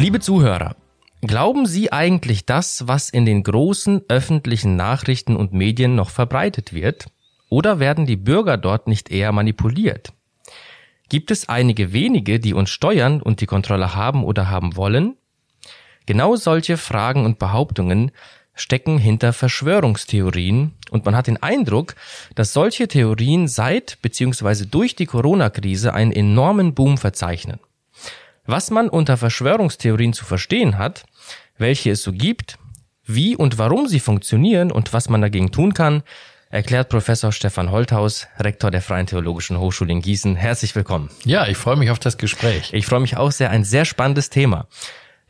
Liebe Zuhörer, glauben Sie eigentlich das, was in den großen öffentlichen Nachrichten und Medien noch verbreitet wird? Oder werden die Bürger dort nicht eher manipuliert? Gibt es einige wenige, die uns steuern und die Kontrolle haben oder haben wollen? Genau solche Fragen und Behauptungen stecken hinter Verschwörungstheorien und man hat den Eindruck, dass solche Theorien seit bzw. durch die Corona-Krise einen enormen Boom verzeichnen. Was man unter Verschwörungstheorien zu verstehen hat, welche es so gibt, wie und warum sie funktionieren und was man dagegen tun kann, erklärt Professor Stefan Holthaus, Rektor der Freien Theologischen Hochschule in Gießen. Herzlich willkommen. Ja, ich freue mich auf das Gespräch. Ich freue mich auch sehr, ein sehr spannendes Thema.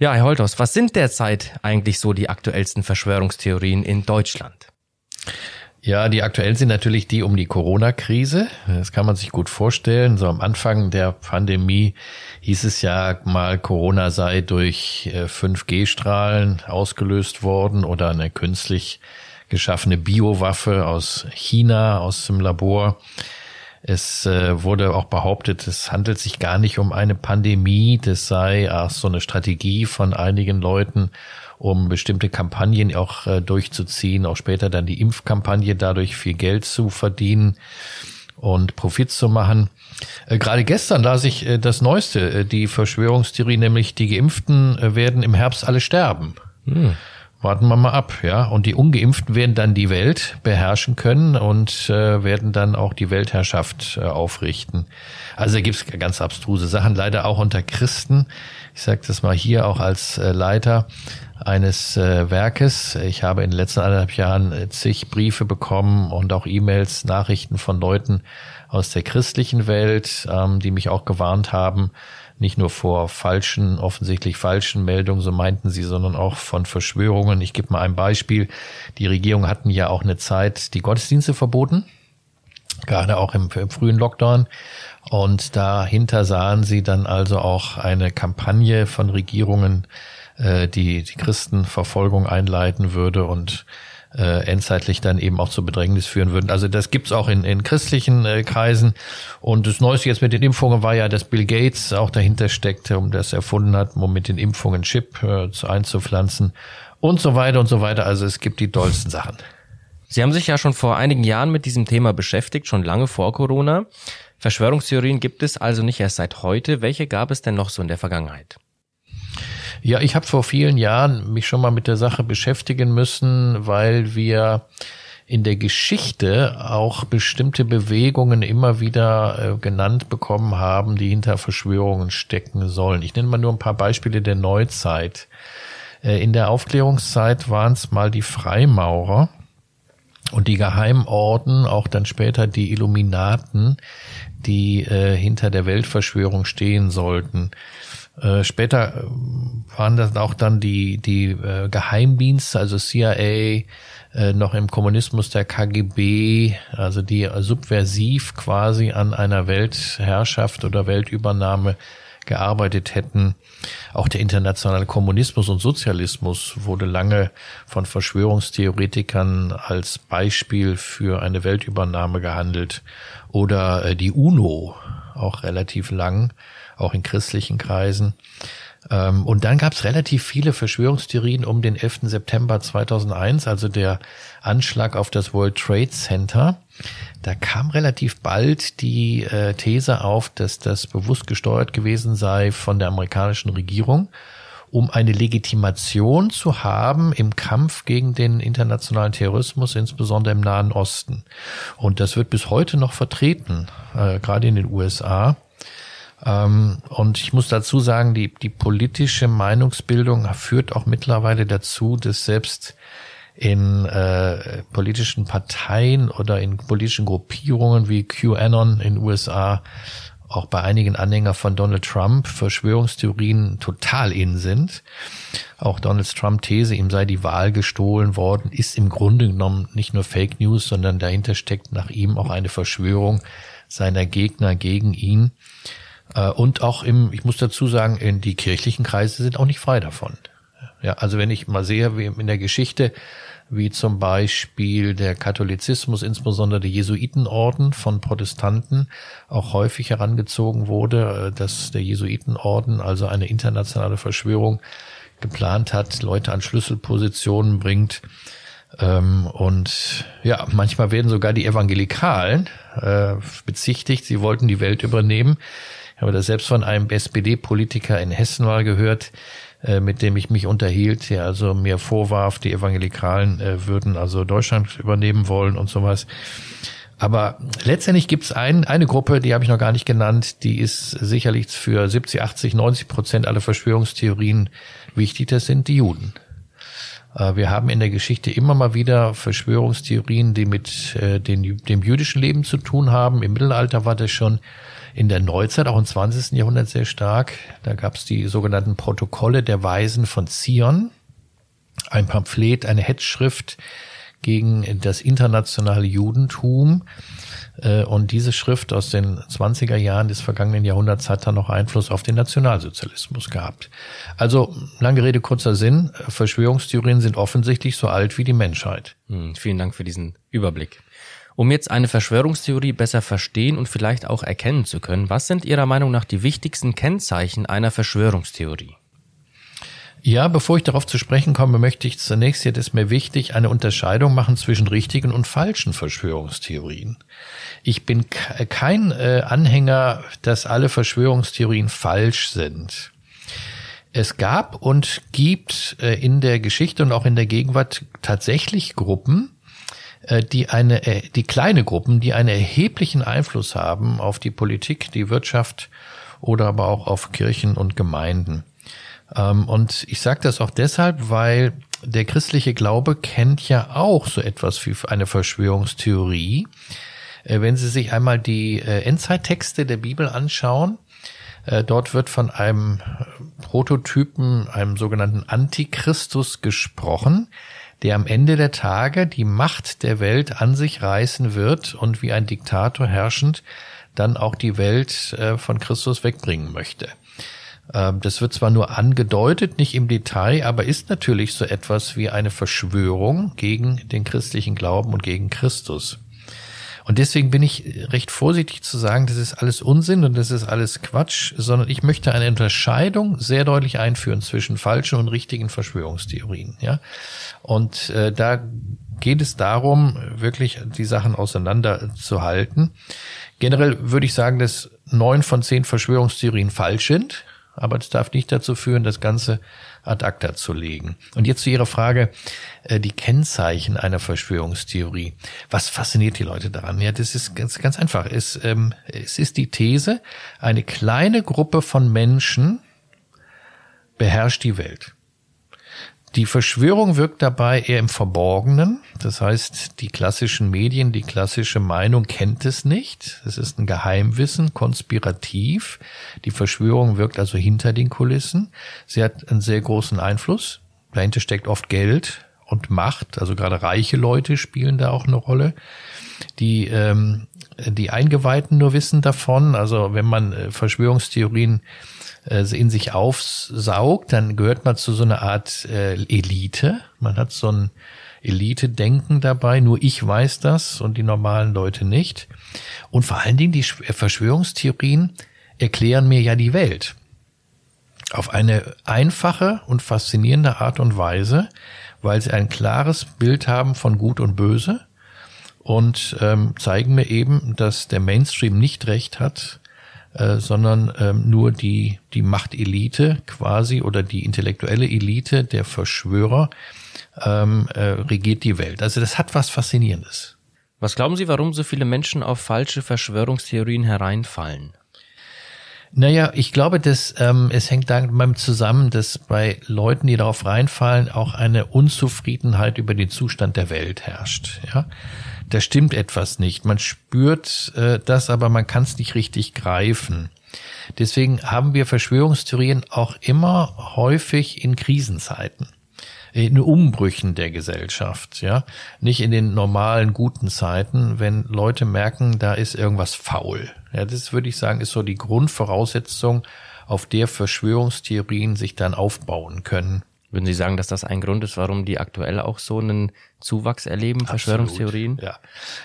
Ja, Herr Holthaus, was sind derzeit eigentlich so die aktuellsten Verschwörungstheorien in Deutschland? Ja, die aktuellen sind natürlich die um die Corona-Krise. Das kann man sich gut vorstellen. So am Anfang der Pandemie hieß es ja mal, Corona sei durch 5G-Strahlen äh, ausgelöst worden oder eine künstlich geschaffene Biowaffe aus China, aus dem Labor. Es äh, wurde auch behauptet, es handelt sich gar nicht um eine Pandemie, das sei auch so eine Strategie von einigen Leuten, um bestimmte Kampagnen auch äh, durchzuziehen, auch später dann die Impfkampagne dadurch viel Geld zu verdienen und Profit zu machen. Äh, gerade gestern las ich äh, das Neueste, die Verschwörungstheorie, nämlich die Geimpften werden im Herbst alle sterben. Hm. Warten wir mal ab, ja. Und die Ungeimpften werden dann die Welt beherrschen können und äh, werden dann auch die Weltherrschaft äh, aufrichten. Also da gibt's ganz abstruse Sachen, leider auch unter Christen. Ich sage das mal hier auch als äh, Leiter eines äh, Werkes. Ich habe in den letzten anderthalb Jahren äh, zig Briefe bekommen und auch E-Mails, Nachrichten von Leuten aus der christlichen Welt, ähm, die mich auch gewarnt haben, nicht nur vor falschen, offensichtlich falschen Meldungen, so meinten sie, sondern auch von Verschwörungen. Ich gebe mal ein Beispiel. Die Regierung hatten ja auch eine Zeit die Gottesdienste verboten, gerade auch im, im frühen Lockdown. Und dahinter sahen sie dann also auch eine Kampagne von Regierungen, äh, die die Christenverfolgung einleiten würde und äh, endzeitlich dann eben auch zur Bedrängnis führen würden. Also das gibt's auch in, in christlichen äh, Kreisen. Und das Neueste jetzt mit den Impfungen war ja, dass Bill Gates auch dahinter steckte, um das erfunden hat, um mit den Impfungen Chip äh, einzupflanzen und so weiter und so weiter. Also es gibt die dollsten Sachen. Sie haben sich ja schon vor einigen Jahren mit diesem Thema beschäftigt, schon lange vor Corona. Verschwörungstheorien gibt es also nicht erst seit heute. Welche gab es denn noch so in der Vergangenheit? Ja, ich habe vor vielen Jahren mich schon mal mit der Sache beschäftigen müssen, weil wir in der Geschichte auch bestimmte Bewegungen immer wieder äh, genannt bekommen haben, die hinter Verschwörungen stecken sollen. Ich nenne mal nur ein paar Beispiele der Neuzeit. Äh, in der Aufklärungszeit waren es mal die Freimaurer und die Geheimorden, auch dann später die Illuminaten, die äh, hinter der Weltverschwörung stehen sollten. Äh, später äh, waren das auch dann die, die äh, Geheimdienste, also CIA, äh, noch im Kommunismus der KGB, also die subversiv quasi an einer Weltherrschaft oder Weltübernahme gearbeitet hätten. Auch der internationale Kommunismus und Sozialismus wurde lange von Verschwörungstheoretikern als Beispiel für eine Weltübernahme gehandelt. Oder äh, die UNO, auch relativ lang auch in christlichen Kreisen. Ähm, und dann gab es relativ viele Verschwörungstheorien um den 11. September 2001, also der Anschlag auf das World Trade Center. Da kam relativ bald die äh, These auf, dass das bewusst gesteuert gewesen sei von der amerikanischen Regierung, um eine Legitimation zu haben im Kampf gegen den internationalen Terrorismus, insbesondere im Nahen Osten. Und das wird bis heute noch vertreten, äh, gerade in den USA. Ähm, und ich muss dazu sagen, die, die politische Meinungsbildung führt auch mittlerweile dazu, dass selbst in äh, politischen Parteien oder in politischen Gruppierungen wie QAnon in USA auch bei einigen Anhänger von Donald Trump Verschwörungstheorien total in sind. Auch Donald Trump These, ihm sei die Wahl gestohlen worden, ist im Grunde genommen nicht nur Fake News, sondern dahinter steckt nach ihm auch eine Verschwörung seiner Gegner gegen ihn. Äh, und auch im, ich muss dazu sagen, in die kirchlichen Kreise sind auch nicht frei davon. Ja, also wenn ich mal sehe, wie in der Geschichte, wie zum Beispiel der Katholizismus, insbesondere der Jesuitenorden von Protestanten, auch häufig herangezogen wurde, äh, dass der Jesuitenorden also eine internationale Verschwörung geplant hat, Leute an Schlüsselpositionen bringt. Ähm, und ja, manchmal werden sogar die Evangelikalen äh, bezichtigt, sie wollten die Welt übernehmen. Ich habe das selbst von einem SPD-Politiker in Hessen mal gehört, äh, mit dem ich mich unterhielt, der also mir vorwarf, die Evangelikalen äh, würden also Deutschland übernehmen wollen und sowas. Aber letztendlich gibt es ein, eine Gruppe, die habe ich noch gar nicht genannt, die ist sicherlich für 70, 80, 90 Prozent aller Verschwörungstheorien wichtig. Das sind die Juden. Äh, wir haben in der Geschichte immer mal wieder Verschwörungstheorien, die mit den, dem jüdischen Leben zu tun haben. Im Mittelalter war das schon in der Neuzeit, auch im 20. Jahrhundert sehr stark. Da gab es die sogenannten Protokolle der Weisen von Zion, ein Pamphlet, eine Hetzschrift gegen das internationale Judentum. Äh, und diese Schrift aus den 20er Jahren des vergangenen Jahrhunderts hat dann noch Einfluss auf den Nationalsozialismus gehabt. Also, lange Rede, kurzer Sinn. Verschwörungstheorien sind offensichtlich so alt wie die Menschheit. Hm, vielen Dank für diesen Überblick. Um jetzt eine Verschwörungstheorie besser verstehen und vielleicht auch erkennen zu können, was sind Ihrer Meinung nach die wichtigsten Kennzeichen einer Verschwörungstheorie? Ja, bevor ich darauf zu sprechen komme, möchte ich zunächst, jetzt ist mir wichtig, eine Unterscheidung machen zwischen richtigen und falschen Verschwörungstheorien. Ich bin kein äh, Anhänger, dass alle Verschwörungstheorien falsch sind. Es gab und gibt äh, in der Geschichte und auch in der Gegenwart tatsächlich Gruppen, äh, die eine, äh, die kleine Gruppen, die einen erheblichen Einfluss haben auf die Politik, die Wirtschaft oder aber auch auf Kirchen und Gemeinden. Ähm, und ich sage das auch deshalb, weil der christliche Glaube kennt ja auch so etwas wie eine Verschwörungstheorie. Äh, wenn Sie sich einmal die Endzeittexte der Bibel anschauen, Dort wird von einem Prototypen, einem sogenannten Antichristus gesprochen, der am Ende der Tage die Macht der Welt an sich reißen wird und wie ein Diktator herrschend dann auch die Welt äh, von Christus wegbringen möchte. Ähm, das wird zwar nur angedeutet, nicht im Detail, aber ist natürlich so etwas wie eine Verschwörung gegen den christlichen Glauben und gegen Christus. Und deswegen bin ich recht vorsichtig zu sagen, das ist alles Unsinn und das ist alles Quatsch, sondern ich möchte eine Unterscheidung sehr deutlich einführen zwischen falschen und richtigen Verschwörungstheorien. Ja, und äh, da geht es darum, wirklich die Sachen auseinanderzuhalten. Generell würde ich sagen, dass neun von zehn Verschwörungstheorien falsch sind, aber das darf nicht dazu führen, das Ganze ad acta zu legen. Und jetzt zu Ihrer Frage, äh, die Kennzeichen einer Verschwörungstheorie. Was fasziniert die Leute daran? Ja, das ist ganz, ganz einfach. Es, ähm, es ist die These, eine kleine Gruppe von Menschen beherrscht die Welt. Die Verschwörung wirkt dabei eher im Verborgenen. Das heißt, die klassischen Medien, die klassische Meinung kennt es nicht. Es ist ein Geheimwissen, konspirativ. Die Verschwörung wirkt also hinter den Kulissen. Sie hat einen sehr großen Einfluss. Dahinter steckt oft Geld und Macht. Also gerade reiche Leute spielen da auch eine Rolle. Die, ähm, die Eingeweihten nur wissen davon. Also wenn man äh, Verschwörungstheorien äh, in sich aufsaugt, dann gehört man zu so einer Art äh, Elite. Man hat so ein Elite-Denken dabei, nur ich weiß das und die normalen Leute nicht. Und vor allen Dingen die Verschwörungstheorien erklären mir ja die Welt. Auf eine einfache und faszinierende Art und Weise, weil sie ein klares Bild haben von Gut und Böse und ähm, zeigen mir eben, dass der Mainstream nicht recht hat, äh, sondern ähm, nur die, die Machtelite quasi oder die intellektuelle Elite der Verschwörer ähm, äh, regiert die Welt. Also das hat was Faszinierendes. Was glauben Sie, warum so viele Menschen auf falsche Verschwörungstheorien hereinfallen? Naja, ich glaube, dass ähm, es hängt damit zusammen, dass bei Leuten, die darauf reinfallen, auch eine Unzufriedenheit über den Zustand der Welt herrscht. Ja, da stimmt etwas nicht. Man spürt äh, das, aber man kann es nicht richtig greifen. Deswegen haben wir Verschwörungstheorien auch immer häufig in Krisenzeiten in Umbrüchen der Gesellschaft, ja, nicht in den normalen guten Zeiten, wenn Leute merken, da ist irgendwas faul. Ja, das würde ich sagen, ist so die Grundvoraussetzung, auf der Verschwörungstheorien sich dann aufbauen können. Würden Sie sagen, dass das ein Grund ist, warum die aktuell auch so einen Zuwachs erleben, Verschwörungstheorien? Ja.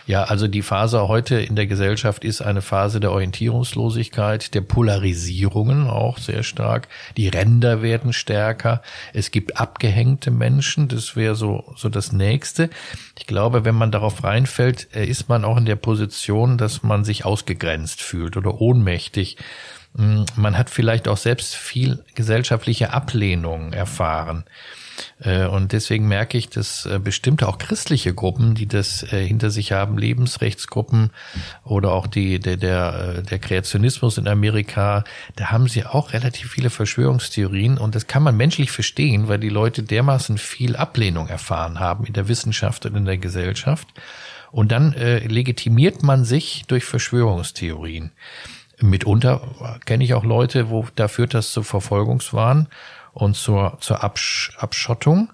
ja, also die Phase heute in der Gesellschaft ist eine Phase der Orientierungslosigkeit, der Polarisierungen auch sehr stark. Die Ränder werden stärker. Es gibt abgehängte Menschen. Das wäre so, so das nächste. Ich glaube, wenn man darauf reinfällt, äh, ist man auch in der Position, dass man sich ausgegrenzt fühlt oder ohnmächtig. Hm, man hat vielleicht auch selbst viel gesellschaftliche Ablehnung erfahren. Äh, und deswegen merke ich, dass äh, bestimmte auch christliche Gruppen, die das äh, hinter sich haben, Lebensrechtsgruppen oder auch die, der, der, der Kreationismus in Amerika, da haben sie auch relativ viele Verschwörungstheorien und das kann man menschlich verstehen, weil die Leute dermaßen viel Ablehnung erfahren haben in der Wissenschaft und in der Gesellschaft. Und dann äh, legitimiert man sich durch Verschwörungstheorien. Mitunter kenne ich auch Leute, wo da führt das zu Verfolgungswahn und zur, zur Absch Abschottung.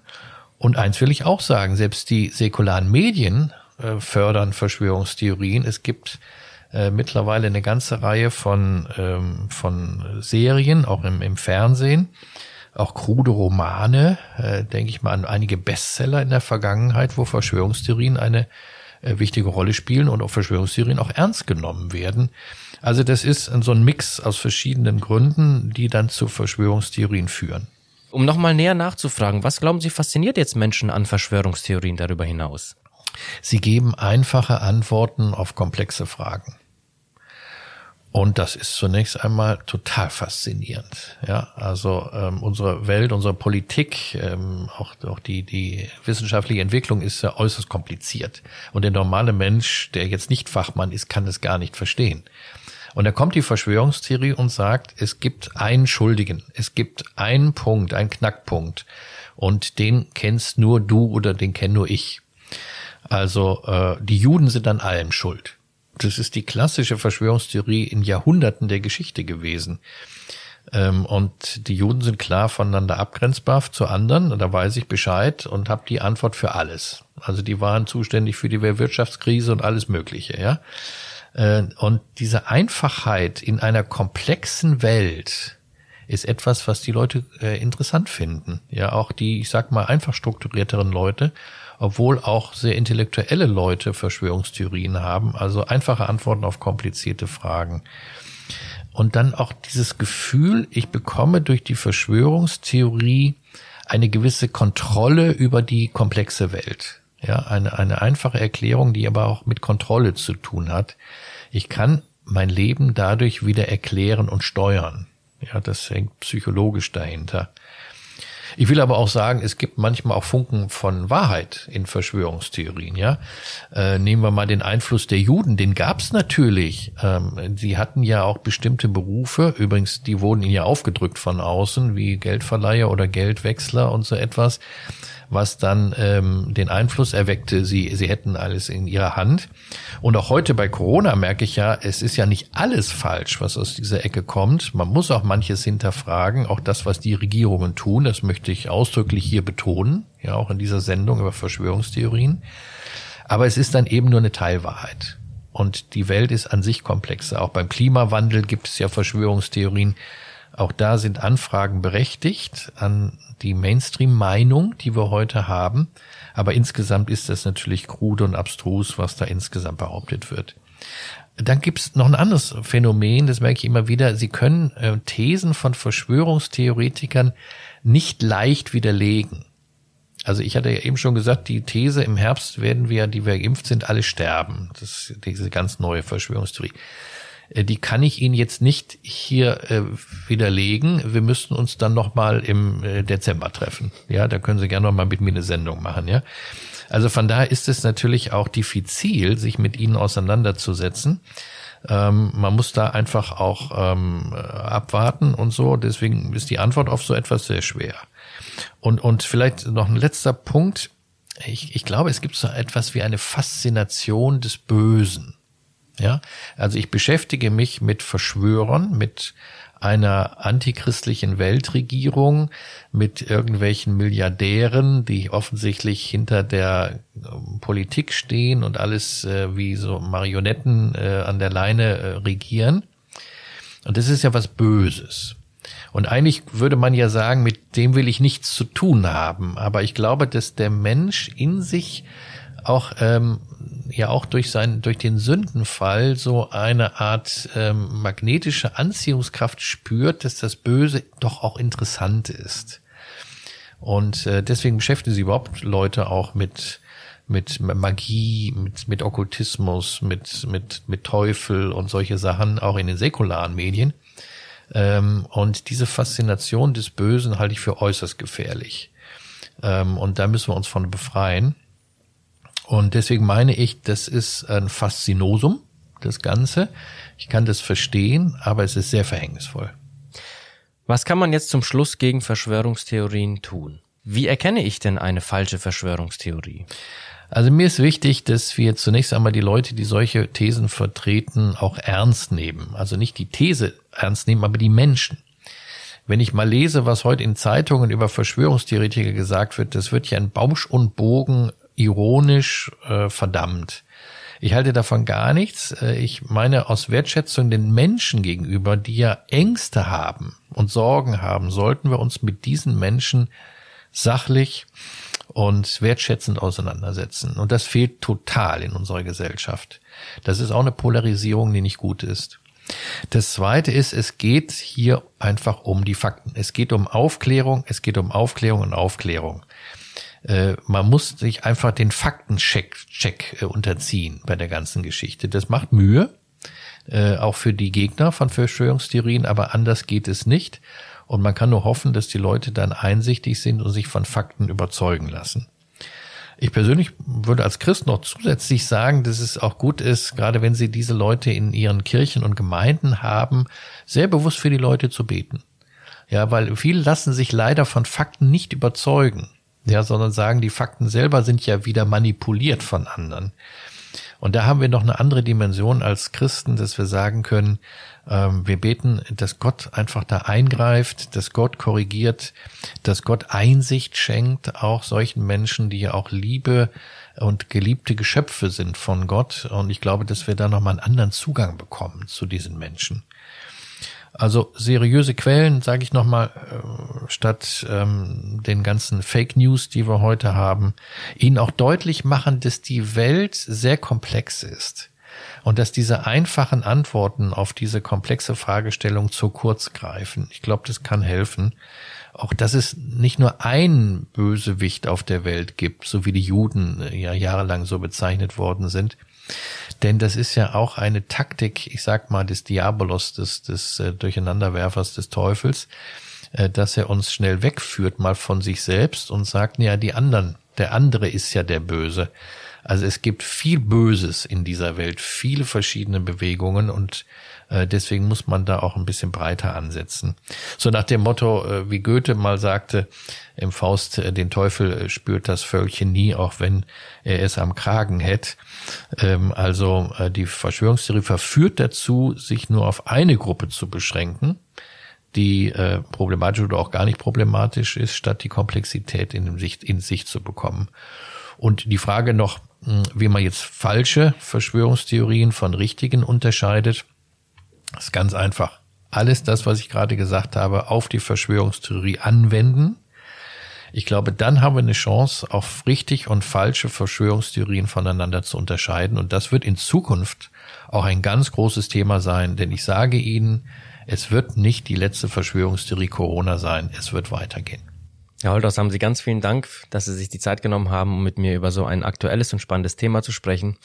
Und eins will ich auch sagen, selbst die säkularen Medien äh, fördern Verschwörungstheorien. Es gibt äh, mittlerweile eine ganze Reihe von, ähm, von Serien, auch im, im Fernsehen, auch krude Romane, äh, denke ich mal an einige Bestseller in der Vergangenheit, wo Verschwörungstheorien eine äh, wichtige Rolle spielen und auch Verschwörungstheorien auch ernst genommen werden. Also das ist so ein Mix aus verschiedenen Gründen, die dann zu Verschwörungstheorien führen. Um nochmal näher nachzufragen, was glauben Sie fasziniert jetzt Menschen an Verschwörungstheorien darüber hinaus? Sie geben einfache Antworten auf komplexe Fragen. Und das ist zunächst einmal total faszinierend. Ja, also ähm, unsere Welt, unsere Politik, ähm, auch, auch die, die wissenschaftliche Entwicklung ist ja äußerst kompliziert. Und der normale Mensch, der jetzt nicht Fachmann ist, kann es gar nicht verstehen. Und da kommt die Verschwörungstheorie und sagt, es gibt einen Schuldigen, es gibt einen Punkt, einen Knackpunkt. Und den kennst nur du oder den kenn nur ich. Also äh, die Juden sind an allem schuld. Das ist die klassische Verschwörungstheorie in Jahrhunderten der Geschichte gewesen. Ähm, und die Juden sind klar voneinander abgrenzbar zu anderen. Da weiß ich Bescheid und habe die Antwort für alles. Also die waren zuständig für die Wirtschaftskrise und alles Mögliche. Ja. Äh, und diese Einfachheit in einer komplexen Welt ist etwas, was die Leute äh, interessant finden. Ja, auch die, ich sag mal, einfach strukturierteren Leute obwohl auch sehr intellektuelle Leute Verschwörungstheorien haben, also einfache Antworten auf komplizierte Fragen. Und dann auch dieses Gefühl, ich bekomme durch die Verschwörungstheorie eine gewisse Kontrolle über die komplexe Welt. Ja, eine, eine einfache Erklärung, die aber auch mit Kontrolle zu tun hat. Ich kann mein Leben dadurch wieder erklären und steuern. Ja, das hängt psychologisch dahinter. Ich will aber auch sagen, es gibt manchmal auch Funken von Wahrheit in Verschwörungstheorien. Ja, äh, nehmen wir mal den Einfluss der Juden, den gab es natürlich. Ähm, sie hatten ja auch bestimmte Berufe. Übrigens, die wurden ihnen ja aufgedrückt von außen, wie Geldverleiher oder Geldwechsler und so etwas was dann ähm, den Einfluss erweckte, sie, sie hätten alles in ihrer Hand. Und auch heute bei Corona merke ich ja, es ist ja nicht alles falsch, was aus dieser Ecke kommt. Man muss auch manches hinterfragen, auch das, was die Regierungen tun, das möchte ich ausdrücklich hier betonen, ja, auch in dieser Sendung über Verschwörungstheorien. Aber es ist dann eben nur eine Teilwahrheit. Und die Welt ist an sich komplexer. Auch beim Klimawandel gibt es ja Verschwörungstheorien. Auch da sind Anfragen berechtigt an die Mainstream-Meinung, die wir heute haben. Aber insgesamt ist das natürlich krude und abstrus, was da insgesamt behauptet wird. Dann gibt's noch ein anderes Phänomen, das merke ich immer wieder. Sie können äh, Thesen von Verschwörungstheoretikern nicht leicht widerlegen. Also ich hatte ja eben schon gesagt, die These im Herbst werden wir, die wir geimpft sind, alle sterben. Das ist diese ganz neue Verschwörungstheorie. Äh, die kann ich Ihnen jetzt nicht hier äh, widerlegen. Wir müssten uns dann noch mal im äh, Dezember treffen. Ja, da können Sie gerne noch mal mit mir eine Sendung machen. Ja, also von daher ist es natürlich auch diffizil, sich mit Ihnen auseinanderzusetzen. Ähm, man muss da einfach auch ähm, abwarten und so. Deswegen ist die Antwort auf so etwas sehr schwer. Und, und vielleicht noch ein letzter Punkt. Ich, ich glaube, es gibt so etwas wie eine Faszination des Bösen. Ja, also ich beschäftige mich mit Verschwörern, mit einer antichristlichen Weltregierung, mit irgendwelchen Milliardären, die offensichtlich hinter der ähm, Politik stehen und alles äh, wie so Marionetten äh, an der Leine äh, regieren. Und das ist ja was Böses. Und eigentlich würde man ja sagen, mit dem will ich nichts zu tun haben. Aber ich glaube, dass der Mensch in sich auch ähm, ja auch durch sein durch den Sündenfall so eine Art ähm, magnetische Anziehungskraft spürt, dass das Böse doch auch interessant ist. Und äh, deswegen beschäftigen sich überhaupt Leute auch mit mit Magie, mit, mit Okkultismus, mit, mit, mit Teufel und solche Sachen, auch in den säkularen Medien. Ähm, und diese Faszination des Bösen halte ich für äußerst gefährlich. Ähm, und da müssen wir uns von befreien. Und deswegen meine ich, das ist ein Faszinosum, das Ganze. Ich kann das verstehen, aber es ist sehr verhängnisvoll. Was kann man jetzt zum Schluss gegen Verschwörungstheorien tun? Wie erkenne ich denn eine falsche Verschwörungstheorie? Also mir ist wichtig, dass wir zunächst einmal die Leute, die solche Thesen vertreten, auch ernst nehmen. Also nicht die These ernst nehmen, aber die Menschen. Wenn ich mal lese, was heute in Zeitungen über Verschwörungstheoretiker gesagt wird, das wird ja in Bausch und Bogen ironisch äh, verdammt. Ich halte davon gar nichts. Äh, ich meine aus Wertschätzung den Menschen gegenüber, die ja Ängste haben und Sorgen haben, sollten wir uns mit diesen Menschen sachlich und wertschätzend auseinandersetzen. Und das fehlt total in unserer Gesellschaft. Das ist auch eine Polarisierung, die nicht gut ist. Das zweite ist, es geht hier einfach um die Fakten. Es geht um Aufklärung, es geht um Aufklärung und Aufklärung. Äh, man muss sich einfach den Faktencheck Check, äh, unterziehen bei der ganzen Geschichte. Das macht Mühe, äh, auch für die Gegner von Verschwörungstheorien, aber anders geht es nicht. Und man kann nur hoffen, dass die Leute dann einsichtig sind und sich von Fakten überzeugen lassen. Ich persönlich würde als Christ noch zusätzlich sagen, dass es auch gut ist, gerade wenn Sie diese Leute in Ihren Kirchen und Gemeinden haben, sehr bewusst für die Leute zu beten. Ja, weil viele lassen sich leider von Fakten nicht überzeugen. Ja, sondern sagen, die Fakten selber sind ja wieder manipuliert von anderen. Und da haben wir noch eine andere Dimension als Christen, dass wir sagen können, ähm, wir beten, dass Gott einfach da eingreift, dass Gott korrigiert, dass Gott Einsicht schenkt, auch solchen Menschen, die ja auch Liebe und geliebte Geschöpfe sind von Gott. Und ich glaube, dass wir da nochmal einen anderen Zugang bekommen zu diesen Menschen. Also seriöse Quellen, sage ich nochmal, äh, statt ähm, den ganzen Fake News, die wir heute haben, ihnen auch deutlich machen, dass die Welt sehr komplex ist und dass diese einfachen Antworten auf diese komplexe Fragestellung zu kurz greifen. Ich glaube, das kann helfen. Auch dass es nicht nur ein Bösewicht auf der Welt gibt, so wie die Juden äh, ja jahrelang so bezeichnet worden sind, denn das ist ja auch eine Taktik, ich sag mal, des Diabolos, des, des äh, Durcheinanderwerfers des Teufels, äh, dass er uns schnell wegführt, mal von sich selbst und sagt, ja, die anderen, der andere ist ja der Böse. Also es gibt viel Böses in dieser Welt, viele verschiedene Bewegungen und äh, deswegen muss man da auch ein bisschen breiter ansetzen. So nach dem Motto, äh, wie Goethe mal sagte im Faust, äh, den Teufel spürt das Völkchen nie, auch wenn er es am Kragen hätte. Ähm, also die Verschwörungstheorie verführt dazu, sich nur auf eine Gruppe zu beschränken die äh, problematisch oder auch gar nicht problematisch ist, statt die Komplexität in, Sicht, in sich zu bekommen. Und die Frage noch, wie man jetzt falsche Verschwörungstheorien von richtigen unterscheidet, ist ganz einfach. Alles das, was ich gerade gesagt habe, auf die Verschwörungstheorie anwenden. Ich glaube, dann haben wir eine Chance, auf richtig und falsche Verschwörungstheorien voneinander zu unterscheiden. Und das wird in Zukunft auch ein ganz großes Thema sein, denn ich sage Ihnen, es wird nicht die letzte Verschwörungstheorie Corona sein. Es wird weitergehen. Herr Holthaus, haben Sie ganz vielen Dank, dass Sie sich die Zeit genommen haben, um mit mir über so ein aktuelles und spannendes Thema zu sprechen.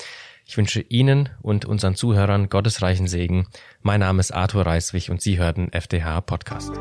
Ich wünsche Ihnen und unseren Zuhörern gottesreichen Segen. Mein Name ist Arthur Reiswig und Sie hörten FDH Podcast.